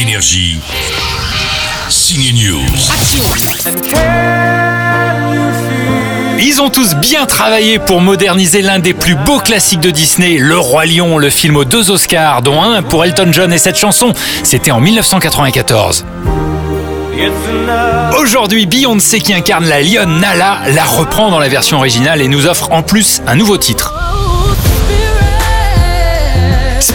Énergie. Signe News. Ils ont tous bien travaillé pour moderniser l'un des plus beaux classiques de Disney, Le Roi Lion, le film aux deux Oscars, dont un pour Elton John et cette chanson. C'était en 1994. Aujourd'hui, Beyoncé qui incarne la lionne Nala la reprend dans la version originale et nous offre en plus un nouveau titre.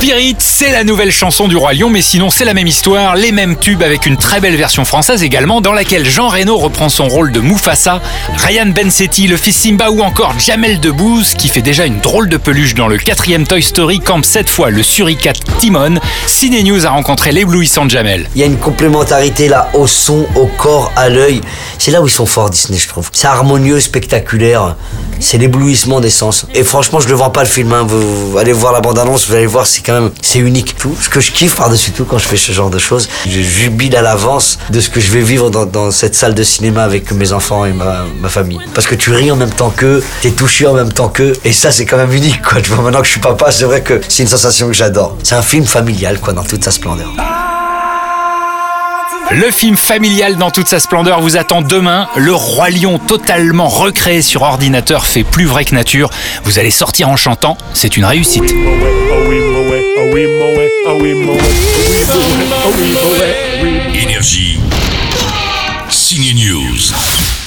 Spirit, c'est la nouvelle chanson du Roi Lion, mais sinon c'est la même histoire, les mêmes tubes avec une très belle version française également, dans laquelle Jean Reno reprend son rôle de Mufasa, Ryan Bensetti, le fils Simba ou encore Jamel Debbouze, qui fait déjà une drôle de peluche dans le quatrième Toy Story, campe cette fois le suricate Timon. Ciné News a rencontré l'éblouissant Jamel. Il y a une complémentarité là au son, au corps, à l'œil. C'est là où ils sont forts Disney, je trouve. C'est harmonieux, spectaculaire. C'est l'éblouissement des sens. Et franchement, je ne vends pas le film. hein. Vous, allez voir la bande-annonce, vous allez voir, c'est quand même, c'est unique. Tout ce que je kiffe par-dessus tout quand je fais ce genre de choses, je jubile à l'avance de ce que je vais vivre dans, dans cette salle de cinéma avec mes enfants et ma, ma famille. Parce que tu ris en même temps qu'eux, t'es touché en même temps qu'eux, et ça, c'est quand même unique, quoi. Tu vois, maintenant que je suis papa, c'est vrai que c'est une sensation que j'adore. C'est un film familial, quoi, dans toute sa splendeur. Le film familial dans toute sa splendeur vous attend demain. Le Roi Lion totalement recréé sur ordinateur fait plus vrai que nature. Vous allez sortir en chantant, c'est une réussite. Énergie. Signe News.